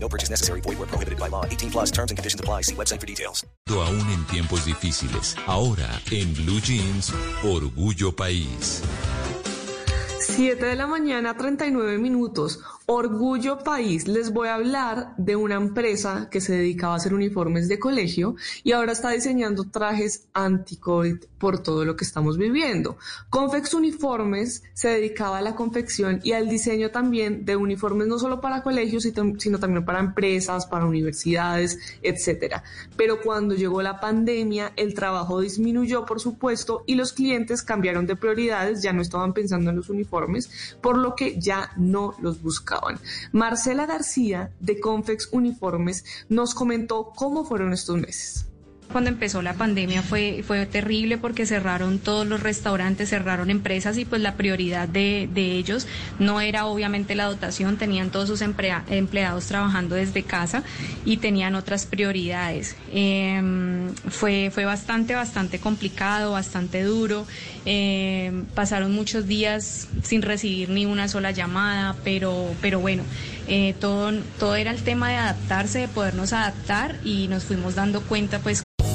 No purchase necessary. Void where prohibited by law. 18 plus terms and conditions apply. See website for details. Aún en tiempos difíciles. Ahora, en Blue Jeans, Orgullo País. 7 de la mañana, 39 minutos. Orgullo País. Les voy a hablar de una empresa que se dedicaba a hacer uniformes de colegio y ahora está diseñando trajes anti-COVID por todo lo que estamos viviendo. Confex Uniformes se dedicaba a la confección y al diseño también de uniformes no solo para colegios, sino también para empresas, para universidades, etcétera. Pero cuando llegó la pandemia, el trabajo disminuyó, por supuesto, y los clientes cambiaron de prioridades, ya no estaban pensando en los uniformes, por lo que ya no los buscaban. Marcela García de Confex Uniformes nos comentó cómo fueron estos meses. Cuando empezó la pandemia fue, fue terrible porque cerraron todos los restaurantes, cerraron empresas y pues la prioridad de, de ellos no era obviamente la dotación, tenían todos sus emplea, empleados trabajando desde casa y tenían otras prioridades. Eh, fue, fue bastante, bastante complicado, bastante duro. Eh, pasaron muchos días sin recibir ni una sola llamada, pero, pero bueno. Eh, todo, todo era el tema de adaptarse, de podernos adaptar y nos fuimos dando cuenta pues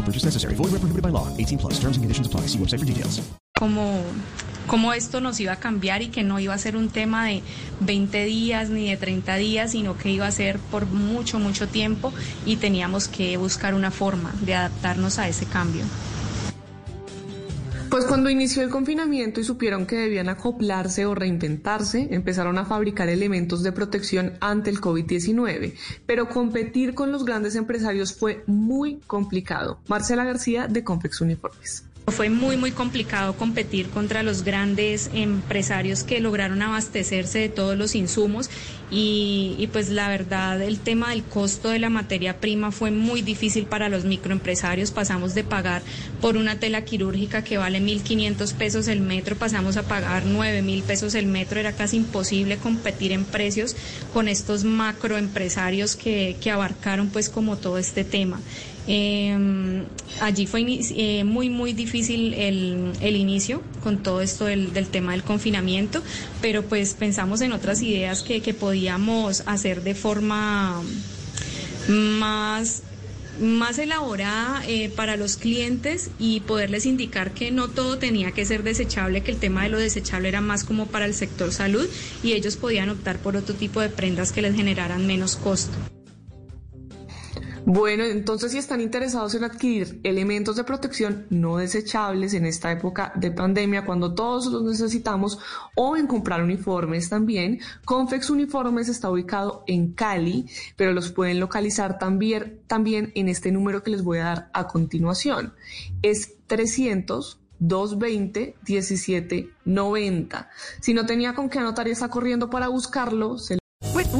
No purchase necessary. Void where prohibited by law. 18 plus. Terms and conditions apply. See website for details. Como cómo esto nos iba a cambiar y que no iba a ser un tema de 20 días ni de 30 días, sino que iba a ser por mucho, mucho tiempo y teníamos que buscar una forma de adaptarnos a ese cambio. Pues cuando inició el confinamiento y supieron que debían acoplarse o reinventarse, empezaron a fabricar elementos de protección ante el COVID-19. Pero competir con los grandes empresarios fue muy complicado. Marcela García de Confex Uniformes. Fue muy, muy complicado competir contra los grandes empresarios que lograron abastecerse de todos los insumos y, pues la verdad el tema del costo de la materia prima fue muy difícil para los microempresarios. Pasamos de pagar por una tela quirúrgica que vale 1.500 pesos el metro, pasamos a pagar 9.000 pesos el metro. Era casi imposible competir en precios con estos macroempresarios que, que abarcaron pues como todo este tema. Eh, allí fue eh, muy, muy difícil el, inicio con todo esto del, tema del confinamiento, pero pues pensamos en otras ideas que, que podíamos hacer de forma más más elaborada eh, para los clientes y poderles indicar que no todo tenía que ser desechable, que el tema de lo desechable era más como para el sector salud y ellos podían optar por otro tipo de prendas que les generaran menos costo. Bueno, entonces si están interesados en adquirir elementos de protección no desechables en esta época de pandemia, cuando todos los necesitamos, o en comprar uniformes también, Confex Uniformes está ubicado en Cali, pero los pueden localizar también, también en este número que les voy a dar a continuación. Es 300 220 1790. Si no tenía con qué anotar y está corriendo para buscarlo, se